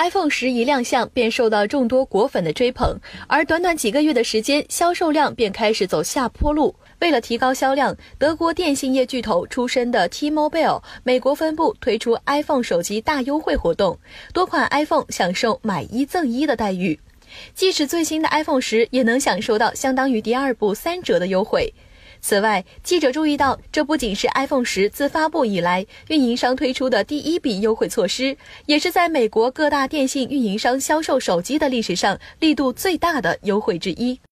iPhone 十一亮相便受到众多果粉的追捧，而短短几个月的时间，销售量便开始走下坡路。为了提高销量，德国电信业巨头出身的 T-Mobile 美国分部推出 iPhone 手机大优惠活动，多款 iPhone 享受买一赠一的待遇。即使最新的 iPhone 十也能享受到相当于第二部三折的优惠。此外，记者注意到，这不仅是 iPhone 十自发布以来运营商推出的第一笔优惠措施，也是在美国各大电信运营商销售手机的历史上力度最大的优惠之一。